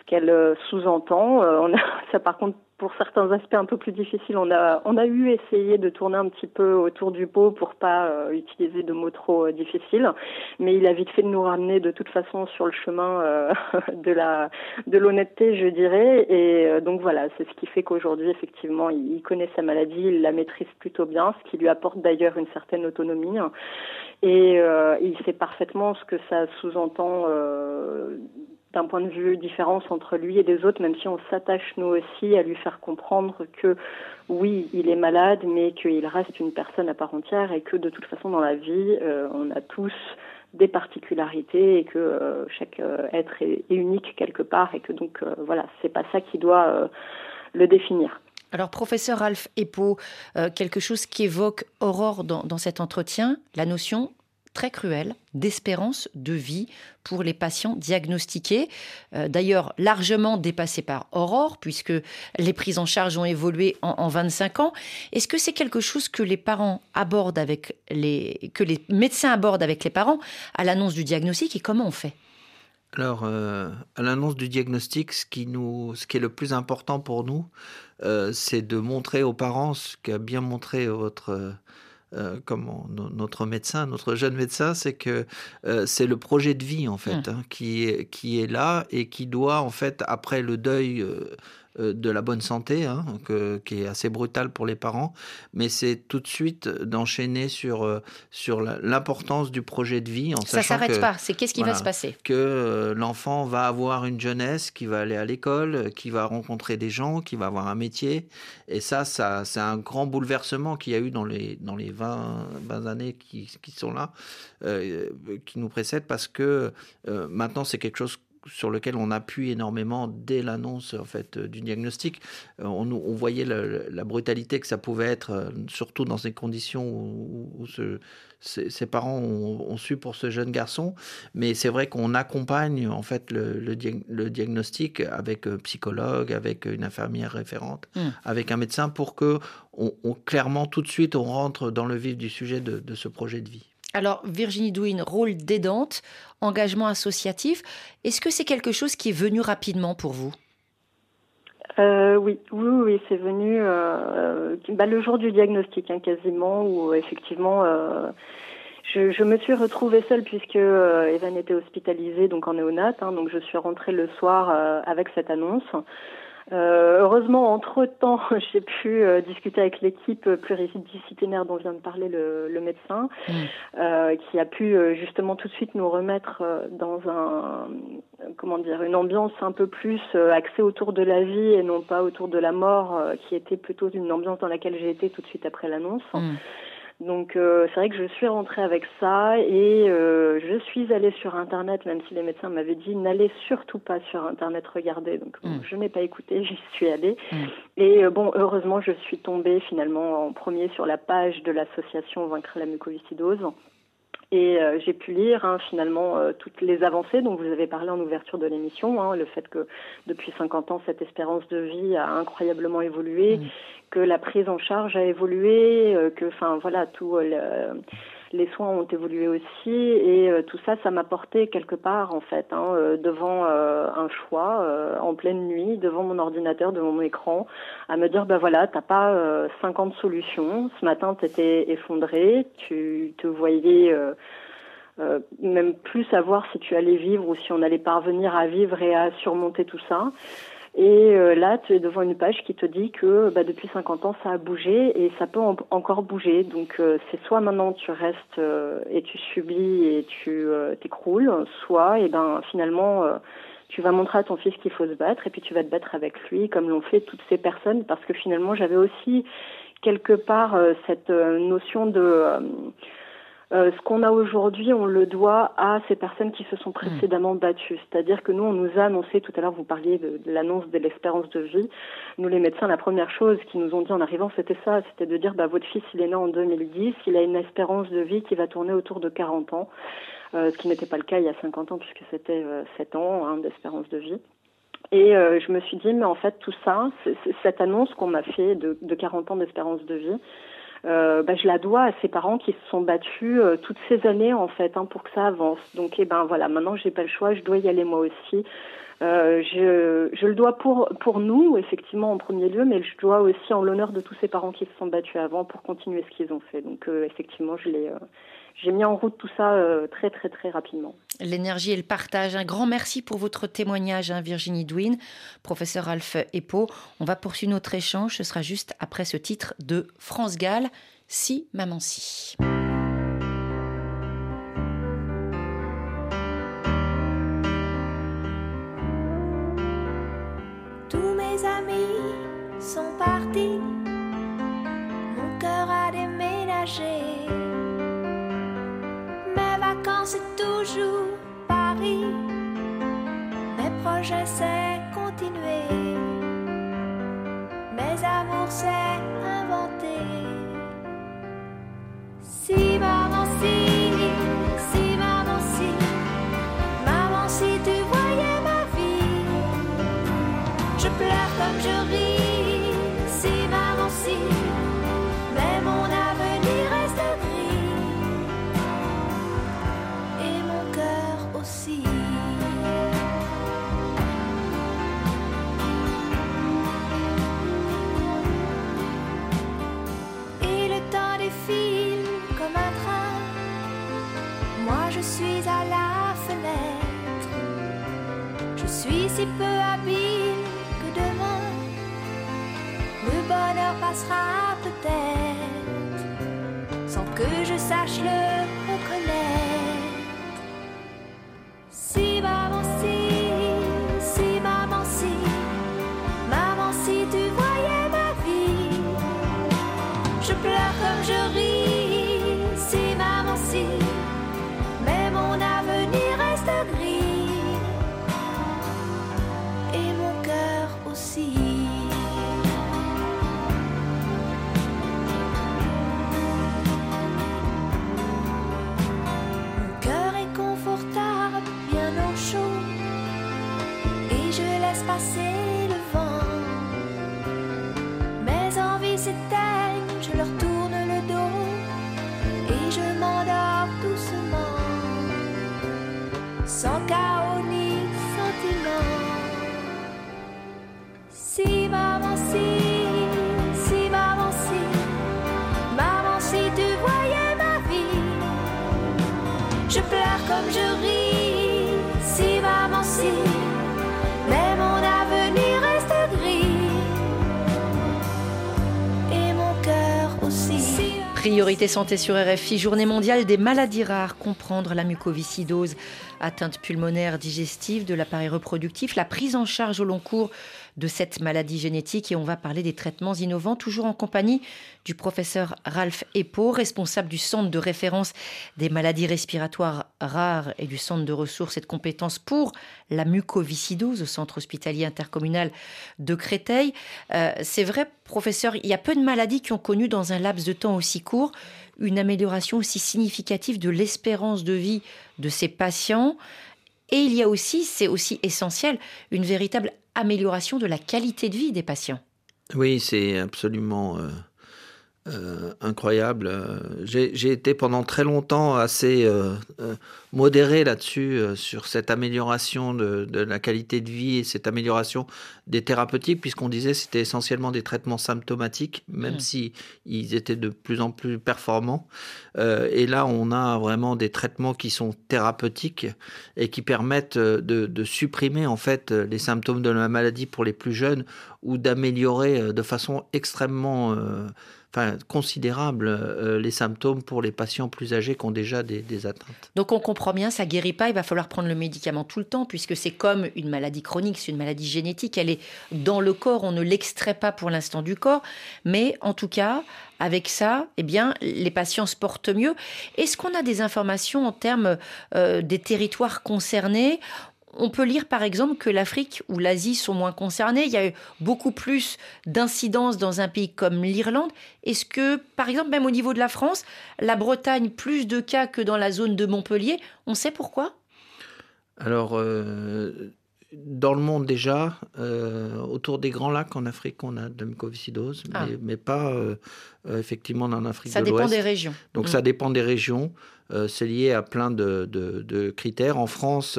[SPEAKER 4] ce qu'elle euh, sous-entend. Euh, ça par contre pour certains aspects un peu plus difficiles, on a on a eu essayé de tourner un petit peu autour du pot pour pas utiliser de mots trop difficiles, mais il a vite fait de nous ramener de toute façon sur le chemin de la de l'honnêteté, je dirais. Et donc voilà, c'est ce qui fait qu'aujourd'hui effectivement, il, il, connaît sa maladie, il la maîtrise plutôt bien, ce qui lui apporte d'ailleurs une certaine autonomie et euh, il sait parfaitement ce que ça sous-entend d'un point de vue différence entre lui et les autres, même si on s'attache nous aussi à lui faire comprendre que oui, il est malade, mais qu'il reste une personne à part entière et que de toute façon dans la vie, euh, on a tous des particularités et que euh, chaque euh, être est, unique quelque part et que donc voilà, c'est pas ça qui doit le définir.
[SPEAKER 1] Alors, professeur Ralph Epo, quelque chose qui évoque Aurore dans, dans, cet entretien, la notion très cruelle d'espérance de vie pour les patients diagnostiqués. Euh, D'ailleurs, largement dépassée par Aurore, puisque les prises en charge ont évolué en, en 25 ans. Est-ce que c'est quelque chose que les parents abordent avec les, que les médecins abordent avec les parents à l'annonce du diagnostic et comment on fait?
[SPEAKER 2] Alors, euh, à l'annonce du diagnostic, ce qui, nous, ce qui est le plus important pour nous, euh, c'est de montrer aux parents ce qu'a bien montré votre, euh, comment, notre médecin, notre jeune médecin, c'est que euh, c'est le projet de vie, en fait, mmh. hein, qui, est, qui est là et qui doit, en fait, après le deuil euh, de la bonne santé, hein, que, qui est assez brutal pour les parents, mais c'est tout de suite d'enchaîner sur, euh, sur l'importance du projet de vie. En
[SPEAKER 1] ça s'arrête pas, c'est qu'est-ce qui voilà, va se passer?
[SPEAKER 2] Que euh, l'enfant va avoir une jeunesse, qui va aller à l'école, qui va rencontrer des gens, qui va avoir un métier, et ça, ça c'est un grand bouleversement qu'il y a eu dans les, dans les 20, 20 années qui, qui sont là, euh, qui nous précèdent, parce que euh, maintenant c'est quelque chose sur lequel on appuie énormément dès l'annonce en fait du diagnostic. Euh, on, on voyait la brutalité que ça pouvait être, euh, surtout dans ces conditions où, où ce, ses, ses, parents ont, ont, su pour ce jeune garçon. Mais c'est vrai qu'on accompagne en fait le, le, le, diagnostic avec un psychologue, avec une infirmière référente, mmh. avec un médecin pour que on, on, clairement tout de suite on rentre dans le vif du sujet de, de ce projet de vie.
[SPEAKER 1] Alors, Virginie Douine, rôle d'aidante, engagement associatif, est-ce que c'est quelque chose qui est venu rapidement pour vous?
[SPEAKER 4] Euh, oui, oui, oui, c'est venu euh, bah, le jour du diagnostic, hein, quasiment, où effectivement, euh, je, je, me suis retrouvée seule puisque Evan était hospitalisée donc en néonat, hein, donc je suis rentrée le soir avec cette annonce. Euh, heureusement, entre-temps, j'ai pu euh, discuter avec l'équipe pluridisciplinaire dont vient de parler le, le médecin, mm. euh, qui a pu justement tout de suite nous remettre dans un, comment dire, une ambiance un peu plus axée autour de la vie et non pas autour de la mort, qui était plutôt une ambiance dans laquelle j'ai été tout de suite après l'annonce. Mm. Donc euh, c'est vrai que je suis rentrée avec ça et euh, je suis allée sur Internet, même si les médecins m'avaient dit n'allez surtout pas sur Internet regarder. Donc mm. je n'ai pas écouté, j'y suis allée. Mm. Et euh, bon, heureusement, je suis tombée finalement en premier sur la page de l'association Vaincre la mucoviscidose. Et euh, j'ai pu lire hein, finalement euh, toutes les avancées. Dont vous avez parlé en ouverture de l'émission, hein, le fait que depuis 50 ans cette espérance de vie a incroyablement évolué, que la prise en charge a évolué, euh, que enfin voilà tout les soins ont évolué aussi et euh, tout ça, ça m'a porté quelque part en fait hein, euh, devant euh, un choix en pleine nuit, devant mon ordinateur, devant mon écran, à me dire ben voilà, t'as pas 50 solutions. Ce matin, t'étais effondré, tu te voyais même plus savoir si tu allais vivre ou si on allait parvenir à vivre et à surmonter tout ça. Et euh, là, tu es devant une page qui te dit que bah, depuis 50 ans, ça a bougé et ça peut encore bouger. Donc, euh, c'est soit maintenant tu restes euh, et tu subis et tu t'écroules, soit, et eh ben finalement, tu vas montrer à ton fils qu'il faut se battre et puis tu vas te battre avec lui, comme l'ont fait toutes ces personnes, parce que finalement, j'avais aussi quelque part cette notion de euh, ce qu'on a aujourd'hui, on le doit à ces personnes qui se sont précédemment battues. C'est-à-dire que nous, on nous a annoncé, tout à l'heure vous parliez de, l'annonce de l'espérance de vie. Nous, les médecins, la première chose qu'ils nous ont dit en arrivant, c'était ça, c'était de dire, bah, votre fils, il est né en 2010, il a une espérance de vie qui va tourner autour de 40 ans, euh, ce qui n'était pas le cas il y a 50 ans, puisque c'était euh, 7 ans hein, d'espérance de vie. Et euh, je me suis dit, mais en fait, tout ça, cette annonce qu'on m'a fait de, de 40 ans d'espérance de vie, euh, bah, je la dois à ses parents qui se sont battus euh, toutes ces années en fait hein, pour que ça avance. Donc eh ben voilà, maintenant j'ai pas le choix, je dois y aller moi aussi. Euh, je, je le dois pour pour nous effectivement en premier lieu, mais je dois aussi en l'honneur de tous ces parents qui se sont battus avant pour continuer ce qu'ils ont fait. Donc euh, effectivement, je l'ai j'ai mis en route tout ça euh, très très très rapidement.
[SPEAKER 1] L'énergie et le partage. Un grand merci pour votre témoignage, hein, Virginie Douin, professeur Alphe Epo. On va poursuivre notre échange. Ce sera juste après ce titre de France Gall, Si Maman Si.
[SPEAKER 7] Tous mes amis sont partis, mon cœur a déménagé Projets, c'est continuer. Mes amours, c'est inventer. Si maman, si si peu habile que demain le bonheur passera peut-être sans que je sache le
[SPEAKER 1] Priorité santé sur RFI, journée mondiale des maladies rares, comprendre la mucoviscidose, atteinte pulmonaire digestive de l'appareil reproductif, la prise en charge au long cours de cette maladie génétique et on va parler des traitements innovants, toujours en compagnie du professeur Ralph Epo, responsable du centre de référence des maladies respiratoires rares et du centre de ressources et de compétences pour la mucoviscidose au centre hospitalier intercommunal de Créteil. Euh, c'est vrai, professeur, il y a peu de maladies qui ont connu dans un laps de temps aussi court une amélioration aussi significative de l'espérance de vie de ces patients. Et il y a aussi, c'est aussi essentiel, une véritable amélioration de la qualité de vie des patients.
[SPEAKER 2] Oui, c'est absolument euh, euh, incroyable. Euh, j'ai été pendant très longtemps assez euh, modéré là-dessus, sur cette amélioration de, la qualité de vie et cette amélioration des thérapeutiques, puisqu'on disait que c'était essentiellement des traitements symptomatiques, même mmh. si ils étaient de plus en plus performants. et là, on a vraiment des traitements qui sont thérapeutiques et qui permettent de, de supprimer en fait les symptômes de la maladie pour les plus jeunes ou d'améliorer de façon extrêmement enfin, considérable euh, les symptômes pour les patients plus âgés qui ont déjà des, atteintes.
[SPEAKER 1] Donc on comprend bien, ça guérit pas, il va falloir prendre le médicament tout le temps puisque c'est comme une maladie chronique, c'est une maladie génétique, elle est dans le corps, on ne l'extrait pas pour l'instant du corps, mais en tout cas, avec ça, eh bien, les patients se portent mieux. Est-ce qu'on a des informations en termes euh, des territoires concernés on peut lire par exemple que l'Afrique ou l'Asie sont moins concernés. Il y a eu beaucoup plus d'incidences dans un pays comme l'Irlande. Est-ce que, par exemple, même au niveau de la France, la Bretagne, plus de cas que dans la zone de Montpellier On sait pourquoi?
[SPEAKER 2] Alors, euh, dans le monde déjà, euh, autour des Grands Lacs en Afrique, on a de la mucoviscidose, ah. mais, pas euh, effectivement en Afrique
[SPEAKER 1] ça
[SPEAKER 2] de l'Ouest.
[SPEAKER 1] Ça dépend des régions.
[SPEAKER 2] Donc ça mm. dépend des régions. c'est lié à plein de, critères. En France,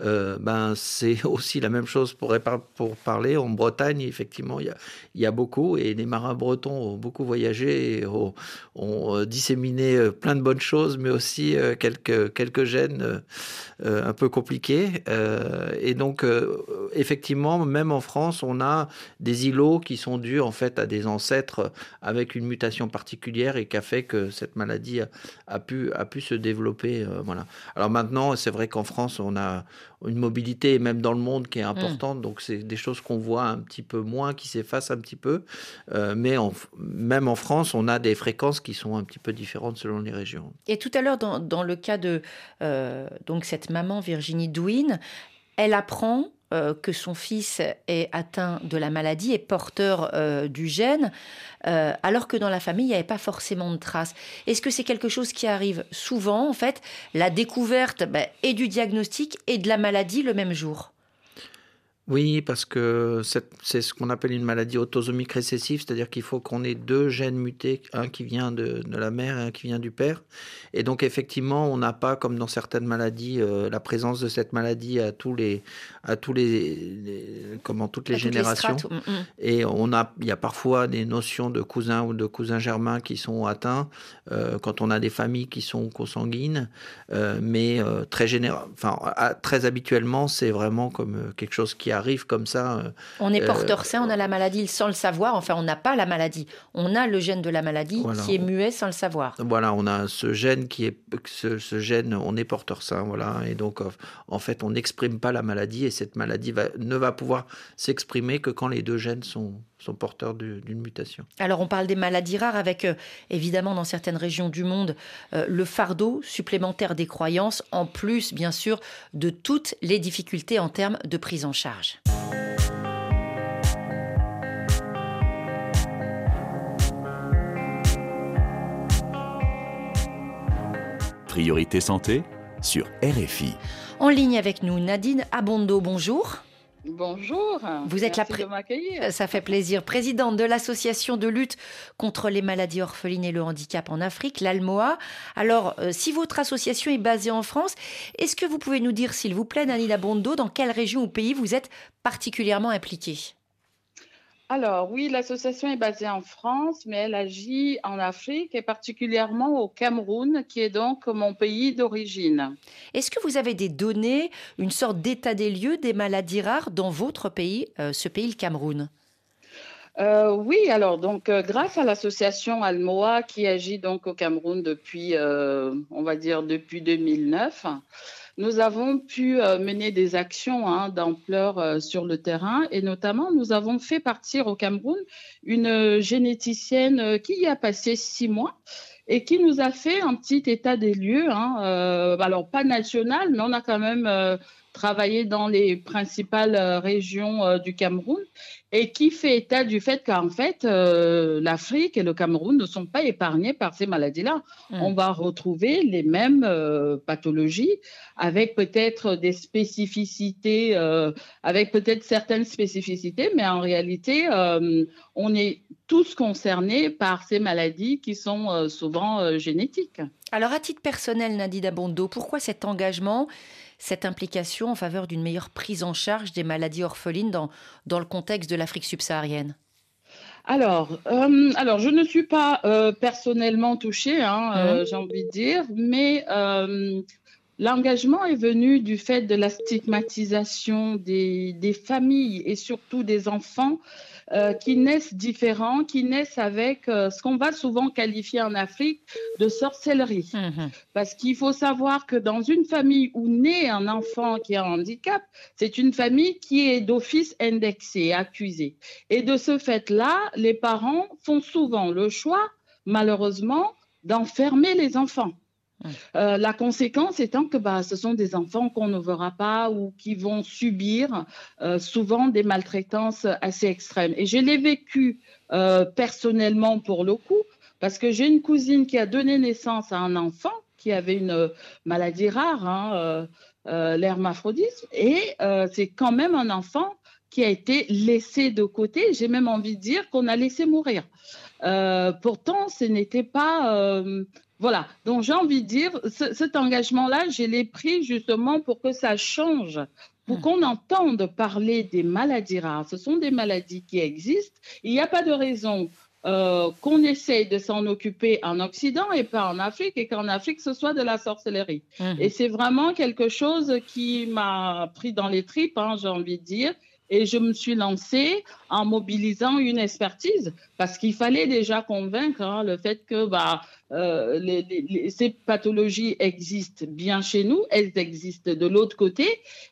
[SPEAKER 2] euh, ben, c'est aussi la même chose pour, pour parler. En Bretagne, effectivement, il y a, y a, beaucoup, et les marins bretons ont beaucoup voyagé et ont, euh, disséminé euh, plein de bonnes choses, mais aussi quelques, quelques gènes un peu compliqués. et donc, effectivement, même en France, on a des îlots qui sont dus en fait à des ancêtres avec une mutation particulière et qui a fait que cette maladie a, a pu, a pu se développer. voilà. Alors maintenant, c'est vrai qu'en France, on a une mobilité même dans le monde qui est mm. importante. Donc c'est des choses qu'on voit un petit peu moins, qui s'effacent un petit peu. Euh, mais même en France, on a des fréquences qui sont un petit peu différentes selon les régions.
[SPEAKER 1] Et tout à l'heure, dans, le cas de euh, donc cette maman Virginie Douin, elle apprend euh, que son fils est atteint de la maladie, est porteur euh, du gène, euh, alors que dans la famille, il n'y avait pas forcément de traces. Est-ce que c'est quelque chose qui arrive souvent, en fait, la découverte ben, et du diagnostic et de la maladie le même jour?
[SPEAKER 2] Oui, parce que c'est ce qu'on appelle une maladie autosomique récessive, c'est-à-dire qu'il faut qu'on ait deux gènes mutés, un qui vient de, la mère et un qui vient du père. Et donc effectivement, on n'a pas, comme dans certaines maladies, euh, la présence de cette maladie à tous les, à tous les, comment toutes les générations. Mm, mm. Et on a, il y a parfois des notions de cousins ou de cousins germains qui sont atteints euh, quand on a des familles qui sont consanguines, euh, mais très général, enfin très habituellement, c'est vraiment comme quelque chose qui arrive comme ça. Euh,
[SPEAKER 1] on est porteur euh, sain, on a la maladie sans le savoir. Enfin, on n'a pas la maladie. On a le gène de la maladie qui est muet sans le savoir.
[SPEAKER 2] Voilà, on a ce gène qui est ce, gène, on est porteur sain, voilà. Et donc, en fait, on n'exprime pas la maladie et cette maladie va, ne va pouvoir s'exprimer que quand les deux gènes sont sont porteurs d'une mutation.
[SPEAKER 1] Alors on parle des maladies rares avec euh, évidemment dans certaines régions du monde le fardeau supplémentaire des croyances, en plus bien sûr de toutes les difficultés en termes de prise en charge.
[SPEAKER 3] Priorité santé sur RFI.
[SPEAKER 1] En ligne avec nous, Nadine Abondo, bonjour.
[SPEAKER 8] Bonjour.
[SPEAKER 1] Vous êtes Merci la Ça fait plaisir. Présidente de l'association de lutte contre les maladies orphelines et le handicap en Afrique, l'ALMOA. Alors, euh, si votre association est basée en France, est-ce que vous pouvez nous dire, s'il vous plaît, Nanina Bondo, dans quelle région ou pays vous êtes particulièrement impliquée?
[SPEAKER 8] Alors oui, l'association est basée en France, mais elle agit en Afrique et particulièrement au Cameroun, qui est donc mon pays d'origine.
[SPEAKER 1] Est-ce que vous avez des données, une sorte d'état des lieux des maladies rares dans votre pays, euh, ce pays, le Cameroun?
[SPEAKER 8] Euh, oui, alors donc euh, grâce à l'association Almoa qui agit donc au Cameroun depuis, on va dire depuis 2009, nous avons pu mener des actions hein, d'ampleur sur le terrain et notamment nous avons fait partir au Cameroun une généticienne qui y a passé six mois et qui nous a fait un petit état des lieux. Hein, alors pas national, mais on a quand même travaillé dans les principales régions du Cameroun et qui fait état du fait qu'en fait, euh, l'Afrique et le Cameroun ne sont pas épargnés par ces maladies-là. Hmm. On va retrouver les mêmes euh, pathologies avec peut-être des spécificités, euh, avec peut-être certaines spécificités, mais en réalité, on est tous concernés par ces maladies qui sont souvent génétiques.
[SPEAKER 1] Alors, à titre personnel, Nadine Abondo, pourquoi cet engagement cette implication en faveur d'une meilleure prise en charge des maladies orphelines dans, dans le contexte de l'Afrique subsaharienne?
[SPEAKER 8] Alors, euh, alors, je ne suis pas euh, personnellement touchée, hein, euh, mmh. j'ai envie de dire, mais l'engagement est venu du fait de la stigmatisation des, des familles et surtout des enfants euh, qui naissent différents, qui naissent avec euh, ce qu'on va souvent qualifier en Afrique de sorcellerie. Mhm. Parce qu'il faut savoir que dans une famille où naît un enfant qui a un handicap, c'est une famille qui est d'office indexée, accusée. Et de ce fait-là, les parents font souvent le choix, malheureusement, d'enfermer les enfants. Euh, la conséquence étant que bah, ce sont des enfants qu'on ne verra pas ou qui vont subir euh, souvent des maltraitances assez extrêmes. Et je l'ai vécu euh, personnellement pour le coup, parce que j'ai une cousine qui a donné naissance à un enfant qui avait une maladie rare, hein, l'hermaphrodisme, et c'est quand même un enfant qui a été laissé de côté. J'ai même envie de dire qu'on a laissé mourir. Pourtant, ce n'était pas voilà, donc j'ai envie de dire, cet engagement-là, je l'ai pris justement pour que ça change, pour hmm. qu'on entende parler des maladies rares. Ce sont des maladies qui existent. Il n'y a pas de raison euh, qu'on essaye de s'en occuper en Occident et pas en Afrique, et qu'en Afrique, ce soit de la sorcellerie. Hmm. Et c'est vraiment quelque chose qui m'a pris dans les tripes, hein, j'ai envie de dire. Et je me suis lancée en mobilisant une expertise parce qu'il fallait déjà convaincre hein, le fait que bah, euh, ces pathologies existent bien chez nous, elles existent de l'autre côté.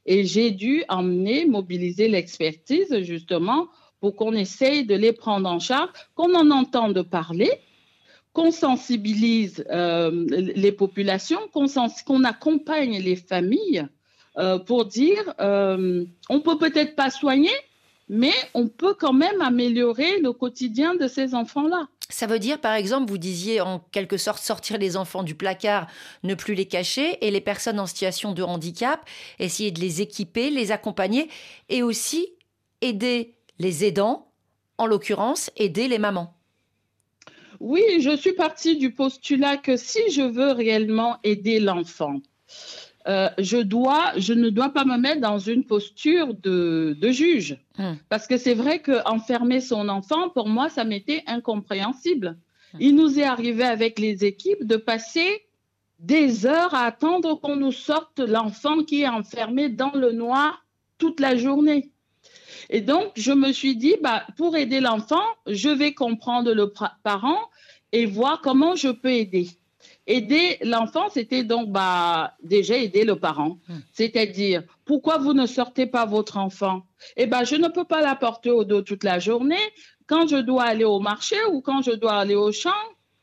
[SPEAKER 8] Et j'ai dû emmener, mobiliser l'expertise justement pour qu'on essaye de les prendre en charge, qu'on en entende parler, qu'on sensibilise euh, les populations, qu'on accompagne les familles euh, pour dire euh, on peut peut-être pas soigner, mais on peut quand même améliorer le quotidien de ces enfants-là.
[SPEAKER 1] Ça veut dire, par exemple, vous disiez en quelque sorte sortir les enfants du placard, ne plus les cacher, et les personnes en situation de handicap, essayer de les équiper, les accompagner, et aussi aider les aidants, en l'occurrence, aider les mamans.
[SPEAKER 8] Oui, je suis partie du postulat que si je veux réellement aider l'enfant, euh, je, dois, je ne dois pas me mettre dans une posture de, juge. Hmm. Parce que c'est vrai qu'enfermer son enfant, pour moi, ça m'était incompréhensible. Hmm. Il nous est arrivé avec les équipes de passer des heures à attendre qu'on nous sorte l'enfant qui est enfermé dans le noir toute la journée. Et donc, je me suis dit, bah, pour aider l'enfant, je vais comprendre le parent et voir comment je peux aider. Aider l'enfant, c'était donc bah, déjà aider le parent. Hmm. C'est-à-dire, pourquoi vous ne sortez pas votre enfant? Eh bien, je ne peux pas la porter au dos toute la journée. Quand je dois aller au marché ou quand je dois aller au champ,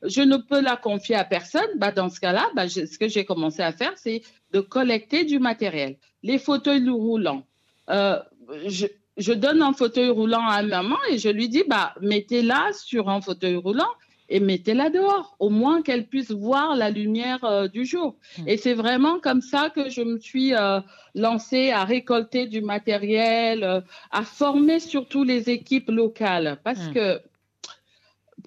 [SPEAKER 8] je ne peux la confier à personne. Bah, dans ce cas-là, bah, ce que j'ai commencé à faire, c'est de collecter du matériel. Les fauteuils roulants. Euh, je, je, donne un fauteuil roulant à maman et je lui dis, bah, mettez-la sur un fauteuil roulant et mettez-la dehors, au moins qu'elle puisse voir la lumière euh, du jour. Hmm. Et c'est vraiment comme ça que je me suis euh, lancée à récolter du matériel, euh, à former surtout les équipes locales, parce hmm. que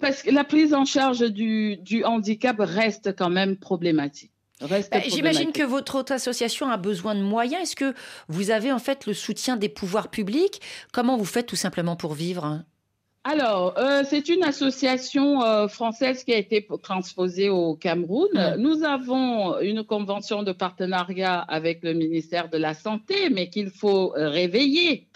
[SPEAKER 8] parce que la prise en charge du, du handicap reste quand même problématique.
[SPEAKER 1] Bah, j'imagine que votre autre association a besoin de moyens. Est-ce que vous avez en fait le soutien des pouvoirs publics? Comment vous faites tout simplement pour vivre hein?
[SPEAKER 8] Alors, euh, c'est une association euh, française qui a été transposée au Cameroun. Nous avons une convention de partenariat avec le ministère de la Santé, mais qu'il faut euh, réveiller.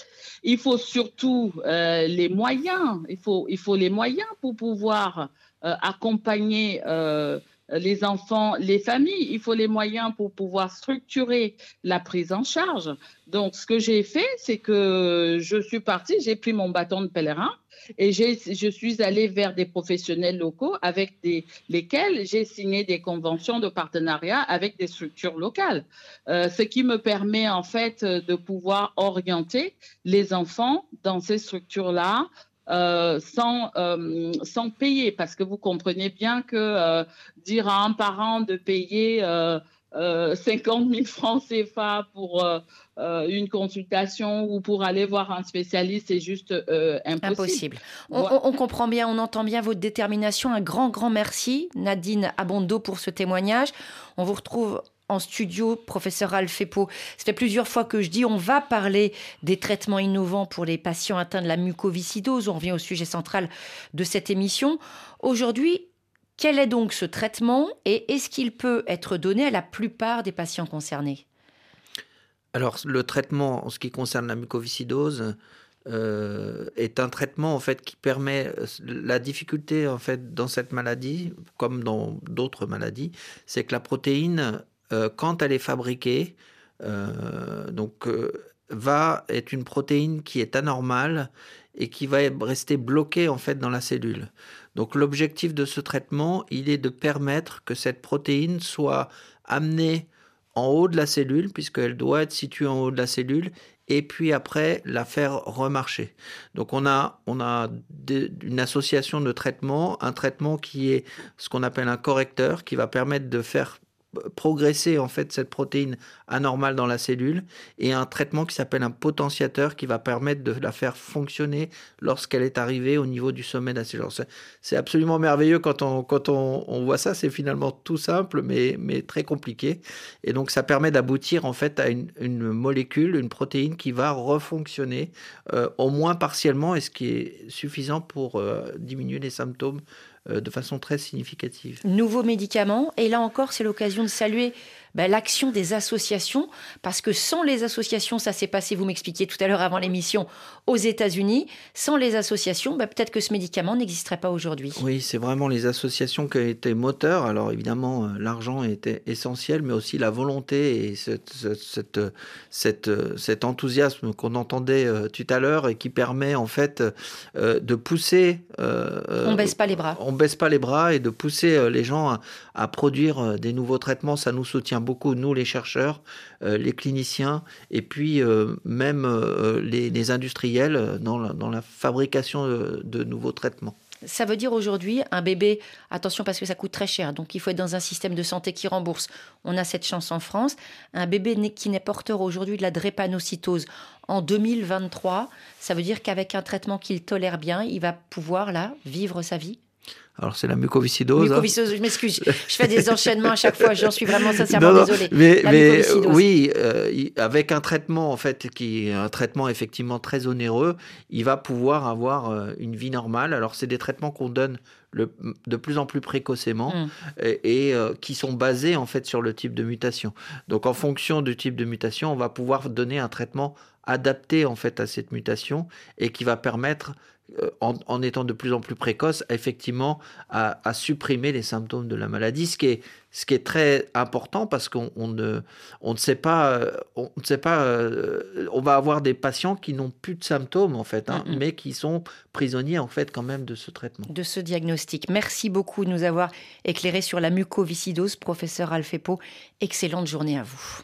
[SPEAKER 8] Il faut surtout euh, les moyens. Il faut, il faut les moyens pour pouvoir euh, accompagner euh, les enfants, les familles. Il faut les moyens pour pouvoir structurer la prise en charge. Donc, ce que j'ai fait, c'est que je suis partie, j'ai pris mon bâton de pèlerin et je suis allée vers des professionnels locaux avec lesquels j'ai signé des conventions de partenariat avec des structures locales, euh, ce qui me permet en fait de pouvoir orienter les enfants dans ces structures-là euh, sans, euh, sans payer, parce que vous comprenez bien que euh, dire à un parent de payer 50 000 francs CFA pour une consultation ou pour aller voir un spécialiste, c'est juste impossible.
[SPEAKER 1] impossible. On, on, comprend bien, on entend bien votre détermination. Un grand, grand merci, Nadine Abondo, pour ce témoignage. On vous retrouve en studio, professeur Alfepo. Ça fait plusieurs fois que je dis on va parler des traitements innovants pour les patients atteints de la mucoviscidose. On revient au sujet central de cette émission. Aujourd'hui, quel est donc ce traitement et est-ce qu'il peut être donné à la plupart des patients concernés?
[SPEAKER 2] Alors, le traitement en ce qui concerne la mucoviscidose, euh, est un traitement en fait qui permet la difficulté en fait dans cette maladie comme dans d'autres maladies, c'est que la protéine euh, quand elle est fabriquée, euh, donc euh, va être une protéine qui est anormale et qui va rester bloquée en fait dans la cellule. Donc l'objectif de ce traitement, il est de permettre que cette protéine soit amenée en haut de la cellule, puisqu'elle doit être située en haut de la cellule, et puis après la faire remarcher. Donc on a, on a une association de traitements, un traitement qui est ce qu'on appelle un correcteur, qui va permettre de faire progresser en fait cette protéine anormale dans la cellule et un traitement qui s'appelle un potentiateur qui va permettre de la faire fonctionner lorsqu'elle est arrivée au niveau du sommet de la. C'est absolument merveilleux quand on, quand on, on voit ça, c'est finalement tout simple mais, mais très compliqué et donc ça permet d'aboutir en fait à une, une, molécule, une protéine qui va refonctionner euh, au moins partiellement et ce qui est suffisant pour euh, diminuer les symptômes de façon très significative.
[SPEAKER 1] Nouveaux médicaments, et là encore, c'est l'occasion de saluer ben, l'action des associations, parce que sans les associations, ça s'est passé, vous m'expliquiez tout à l'heure avant l'émission, aux États-Unis, sans les associations, ben, peut-être que ce médicament n'existerait pas aujourd'hui.
[SPEAKER 2] Oui, c'est vraiment les associations qui ont été moteurs. Alors évidemment, euh, l'argent était essentiel, mais aussi la volonté et cette, cette, cette, cet enthousiasme qu'on entendait euh, tout à l'heure et qui permet en fait euh, de pousser...
[SPEAKER 1] on baisse pas les bras.
[SPEAKER 2] On baisse pas les bras et de pousser les gens à, à produire des nouveaux traitements. Ça nous soutient beaucoup, nous les chercheurs, euh, les cliniciens, et puis euh, même euh, les, industriels dans la, fabrication de, nouveaux traitements.
[SPEAKER 1] Ça veut dire aujourd'hui, un bébé, attention parce que ça coûte très cher, donc il faut être dans un système de santé qui rembourse. On a cette chance en France. Un bébé qui n'est porteur aujourd'hui de la drépanocytose en 2023, ça veut dire qu'avec un traitement qu'il tolère bien, il va pouvoir là vivre sa vie
[SPEAKER 2] alors c'est la mucoviscidose.
[SPEAKER 1] Hein. Mucoviscidose, je m'excuse. Je fais des enchaînements à chaque fois. J'en suis vraiment sincèrement désolée.
[SPEAKER 2] Mais, mais oui, euh, avec un traitement en fait qui est un traitement effectivement très onéreux, il va pouvoir avoir euh, une vie normale. Alors c'est des traitements qu'on donne le, de plus en plus précocement mm. et, euh, qui sont basés en fait sur le type de mutation. Donc en fonction du type de mutation, on va pouvoir donner un traitement adapté en fait à cette mutation et qui va permettre euh, en, étant de plus en plus précoce, effectivement, à, supprimer les symptômes de la maladie, ce qui est, ce qui est très important parce qu'on ne, on ne sait pas, on ne sait pas, euh, on va avoir des patients qui n'ont plus de symptômes en fait, hein, mais qui sont prisonniers en fait quand même de ce traitement.
[SPEAKER 1] De ce diagnostic. Merci beaucoup de nous avoir éclairé sur la mucoviscidose, professeur Alfepo. Excellente journée à vous.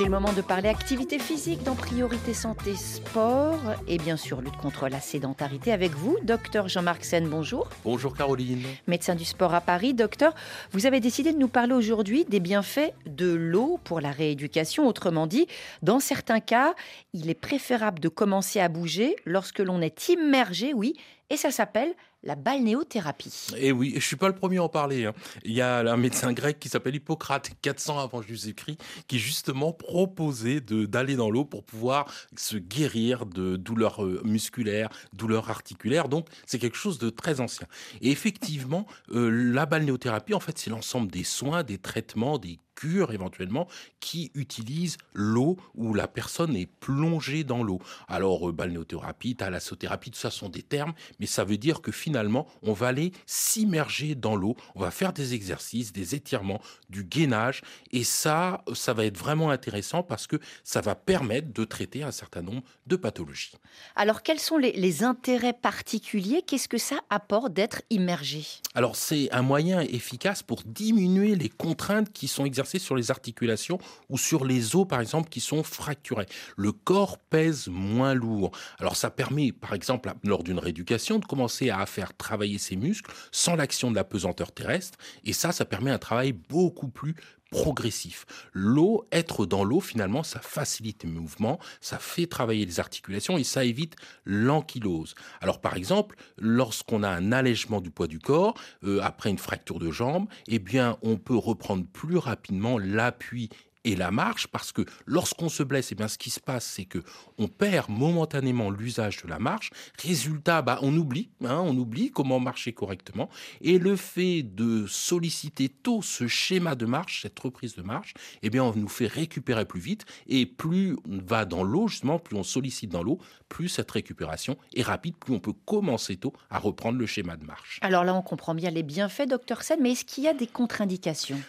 [SPEAKER 1] C'est le moment de parler activité physique dans Priorité Santé Sport et bien sûr lutte contre la sédentarité avec vous, docteur Jean-Marc Sen. Bonjour.
[SPEAKER 9] Bonjour Caroline.
[SPEAKER 1] Médecin du sport à Paris. Docteur, vous avez décidé de nous parler aujourd'hui des bienfaits de l'eau pour la rééducation. Autrement dit, dans certains cas, il est préférable de commencer à bouger lorsque l'on est immergé, oui, et ça s'appelle la balnéothérapie.
[SPEAKER 9] Et eh oui, je suis pas le premier à en parler. Hein. Il y a un médecin grec qui s'appelle Hippocrate, 400 avant Jésus-Christ, qui justement proposait d'aller dans l'eau pour pouvoir se guérir de douleurs euh, musculaires, douleurs articulaires. Donc c'est quelque chose de très ancien. Et effectivement, euh, la balnéothérapie, en fait, c'est l'ensemble des soins, des traitements, des cures éventuellement qui utilisent l'eau où la personne est plongée dans l'eau. Alors, euh, balnéothérapie, thalassothérapie, tout ça sont des termes, mais ça veut dire que finalement, on va aller s'immerger dans l'eau, on va faire des exercices, des étirements, du gainage, et ça, ça va être vraiment intéressant parce que ça va permettre de traiter un certain nombre de pathologies.
[SPEAKER 1] Alors, quels sont les, les intérêts particuliers? Qu'est-ce que ça apporte d'être immergé?
[SPEAKER 9] Alors, c'est un moyen efficace pour diminuer les contraintes qui sont exercées sur les articulations ou sur les os, par exemple, qui sont fracturés. Le corps pèse moins lourd. Alors, ça permet, par exemple, lors d'une rééducation, de commencer à faire travailler ses muscles sans l'action de la pesanteur terrestre. Et ça, ça permet un travail beaucoup plus progressif. L'eau, être dans l'eau, finalement, ça facilite les mouvements, ça fait travailler les articulations et ça évite l'ankylose. Alors, par exemple, lorsqu'on a un allègement du poids du corps, euh, après une fracture de jambe, eh bien, on peut reprendre plus rapidement l'appui et la marche parce que lorsqu'on se blesse, et eh bien ce qui se passe, c'est que on perd momentanément l'usage de la marche. Résultat, bah, on oublie, hein, on oublie comment marcher correctement. Et le fait de solliciter tôt ce schéma de marche, cette reprise de marche, eh bien on nous fait récupérer plus vite. Et plus on va dans l'eau, justement, plus on sollicite dans l'eau, plus cette récupération est rapide, plus on peut commencer tôt à reprendre le schéma de marche.
[SPEAKER 1] Alors là, on comprend bien les bienfaits, docteur Sen, mais est-ce qu'il y a des contre-indications?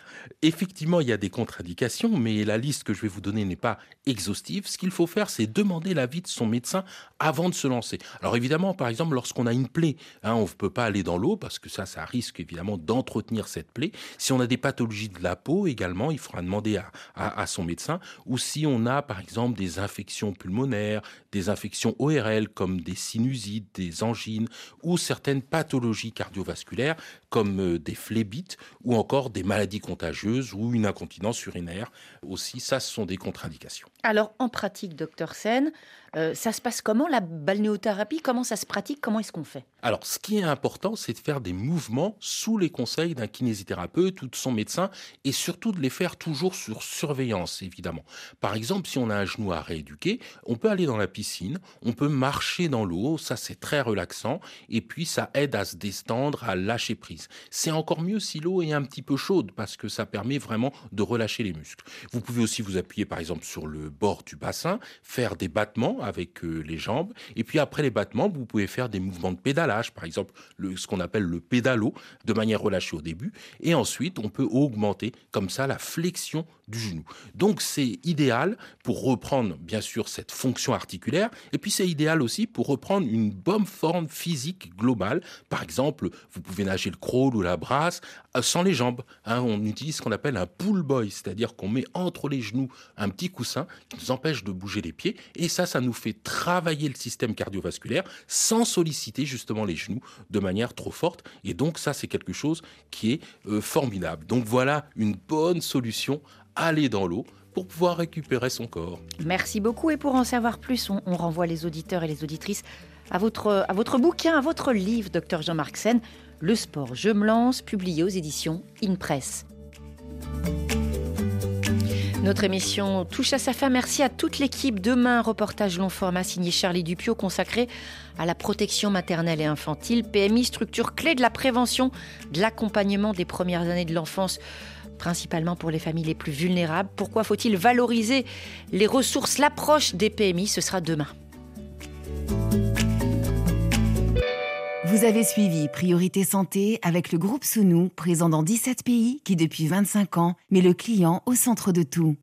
[SPEAKER 9] Effectivement, il y a des contre-indications mais la liste que je vais vous donner n'est pas exhaustive. Ce qu'il faut faire, c'est demander l'avis de son médecin avant de se lancer. Alors évidemment, par exemple, lorsqu'on a une plaie, hein, on ne peut pas aller dans l'eau parce que ça, ça risque évidemment d'entretenir cette plaie. Si on a des pathologies de la peau également, il faudra demander à, son médecin. Ou si on a, par exemple, des infections pulmonaires, des infections ORL comme des sinusites, des angines ou certaines pathologies cardiovasculaires comme euh, des phlébites ou encore des maladies contagieuses ou une incontinence urinaire aussi, ça, ce sont des contre-indications.
[SPEAKER 1] Alors, en pratique, docteur Sen, euh, ça se passe comment la balnéothérapie? Comment ça se pratique? Comment est-ce qu'on fait?
[SPEAKER 9] Alors, ce qui est important, c'est de faire des mouvements sous les conseils d'un kinésithérapeute ou de son médecin et surtout de les faire toujours sur surveillance, évidemment. Par exemple, si on a un genou à rééduquer, on peut aller dans la piscine, on peut marcher dans l'eau, ça c'est très relaxant et puis ça aide à se déstendre, à lâcher prise. C'est encore mieux si l'eau est un petit peu chaude parce que ça permet vraiment de relâcher les muscles. Vous pouvez aussi vous appuyer par exemple sur le bord du bassin, faire des battements avec euh, les jambes. Et puis après les battements, vous pouvez faire des mouvements de pédalage, par exemple le, ce qu'on appelle le pédalo, de manière relâchée au début. Et ensuite, on peut augmenter comme ça la flexion genou. Donc c'est idéal pour reprendre bien sûr cette fonction articulaire. Et puis c'est idéal aussi pour reprendre une bonne forme physique globale. Par exemple, vous pouvez nager le crawl ou la brasse euh, sans les jambes. Hein. on utilise ce qu'on appelle un pull boy, c'est-à-dire qu'on met entre les genoux un petit coussin qui nous empêche de bouger les pieds. Et ça, ça nous fait travailler le système cardiovasculaire sans solliciter justement les genoux de manière trop forte. Et donc ça, c'est quelque chose qui est euh, formidable. Donc voilà une bonne solution, aller dans l'eau pour pouvoir récupérer son corps.
[SPEAKER 1] Merci beaucoup et pour en savoir plus, on, renvoie les auditeurs et les auditrices à votre, à votre bouquin, à votre livre, docteur Jean-Marc Sen, Le sport, je me lance, publié aux éditions InPress. Notre émission touche à sa fin. Merci à toute l'équipe. Demain, reportage long format signé Charlie Dupio consacré à la protection maternelle et infantile. PMI, structure clé de la prévention, de l'accompagnement des premières années de l'enfance principalement pour les familles les plus vulnérables. Pourquoi faut-il valoriser les ressources, l'approche des PMI Ce sera demain.
[SPEAKER 10] Vous avez suivi Priorité Santé avec le groupe Sounou, présent dans 17 pays qui depuis 25 ans met le client au centre de tout.